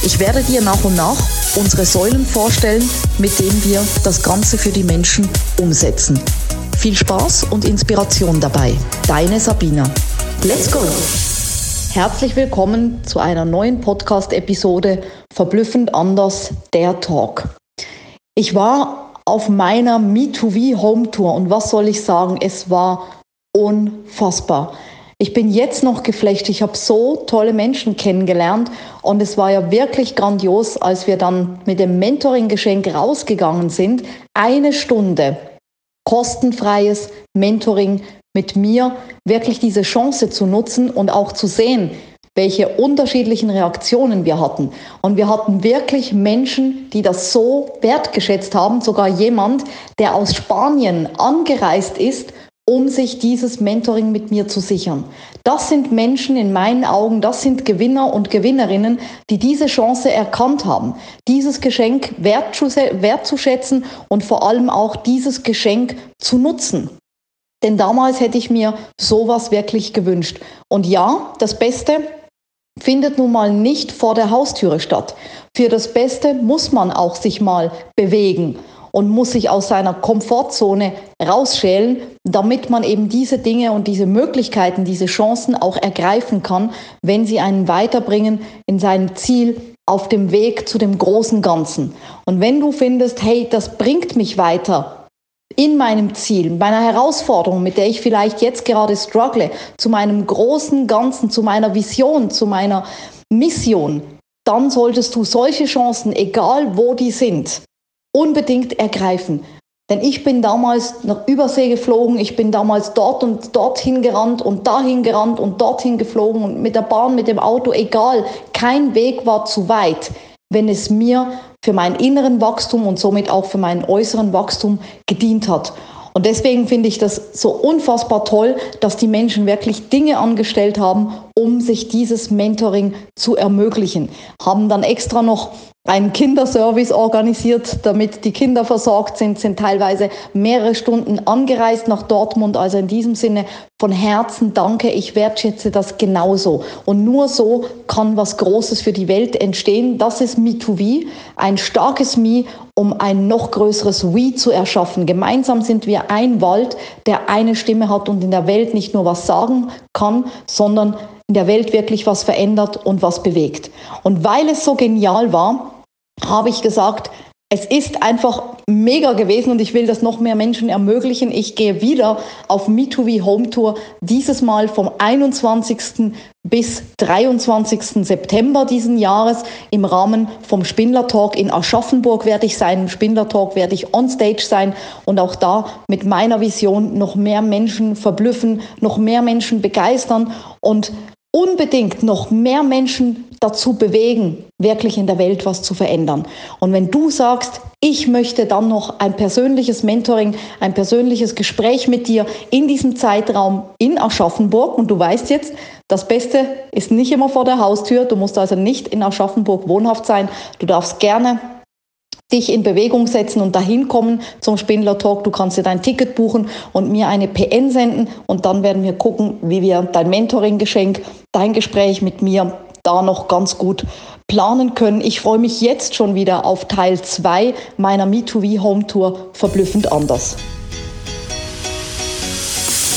Ich werde dir nach und nach unsere Säulen vorstellen, mit denen wir das Ganze für die Menschen umsetzen. Viel Spaß und Inspiration dabei. Deine Sabina. Let's go! Herzlich willkommen zu einer neuen Podcast-Episode Verblüffend anders, der Talk. Ich war auf meiner Me2V Home Tour und was soll ich sagen, es war unfassbar. Ich bin jetzt noch geflecht. Ich habe so tolle Menschen kennengelernt und es war ja wirklich grandios, als wir dann mit dem Mentoring-Geschenk rausgegangen sind. Eine Stunde kostenfreies Mentoring mit mir, wirklich diese Chance zu nutzen und auch zu sehen, welche unterschiedlichen Reaktionen wir hatten. Und wir hatten wirklich Menschen, die das so wertgeschätzt haben, sogar jemand, der aus Spanien angereist ist um sich dieses Mentoring mit mir zu sichern. Das sind Menschen in meinen Augen, das sind Gewinner und Gewinnerinnen, die diese Chance erkannt haben, dieses Geschenk wertzuschätzen und vor allem auch dieses Geschenk zu nutzen. Denn damals hätte ich mir sowas wirklich gewünscht. Und ja, das Beste findet nun mal nicht vor der Haustüre statt. Für das Beste muss man auch sich mal bewegen und muss sich aus seiner Komfortzone rausschälen, damit man eben diese Dinge und diese Möglichkeiten, diese Chancen auch ergreifen kann, wenn sie einen weiterbringen in seinem Ziel auf dem Weg zu dem großen Ganzen. Und wenn du findest, hey, das bringt mich weiter in meinem Ziel, meiner Herausforderung, mit der ich vielleicht jetzt gerade struggle, zu meinem großen Ganzen, zu meiner Vision, zu meiner Mission, dann solltest du solche Chancen, egal wo die sind, unbedingt ergreifen. Denn ich bin damals nach Übersee geflogen, ich bin damals dort und dorthin gerannt und dahin gerannt und dorthin geflogen und mit der Bahn, mit dem Auto, egal, kein Weg war zu weit, wenn es mir für meinen inneren Wachstum und somit auch für meinen äußeren Wachstum gedient hat. Und deswegen finde ich das so unfassbar toll, dass die Menschen wirklich Dinge angestellt haben, um sich dieses Mentoring zu ermöglichen. Haben dann extra noch einen Kinderservice organisiert, damit die Kinder versorgt sind, sind teilweise mehrere Stunden angereist nach Dortmund. Also in diesem Sinne von Herzen danke, ich wertschätze das genauso. Und nur so kann was Großes für die Welt entstehen. Das ist Me2V, ein starkes Me, um ein noch größeres We zu erschaffen. Gemeinsam sind wir ein Wald, der eine Stimme hat und in der Welt nicht nur was sagen kann, sondern in der Welt wirklich was verändert und was bewegt. Und weil es so genial war, habe ich gesagt, es ist einfach mega gewesen und ich will das noch mehr Menschen ermöglichen. Ich gehe wieder auf Me2V Home Tour, dieses Mal vom 21. bis 23. September diesen Jahres im Rahmen vom Spindler Talk in Aschaffenburg werde ich sein. Im Spindler Talk werde ich on stage sein und auch da mit meiner Vision noch mehr Menschen verblüffen, noch mehr Menschen begeistern und unbedingt noch mehr Menschen dazu bewegen, wirklich in der Welt was zu verändern. Und wenn du sagst, ich möchte dann noch ein persönliches Mentoring, ein persönliches Gespräch mit dir in diesem Zeitraum in Aschaffenburg und du weißt jetzt, das Beste ist nicht immer vor der Haustür, du musst also nicht in Aschaffenburg wohnhaft sein, du darfst gerne dich in Bewegung setzen und dahin kommen zum Spindler Talk. Du kannst dir dein Ticket buchen und mir eine PN senden und dann werden wir gucken, wie wir dein Mentoring-Geschenk, dein Gespräch mit mir da noch ganz gut planen können. Ich freue mich jetzt schon wieder auf Teil 2 meiner Me2V Home Tour verblüffend anders.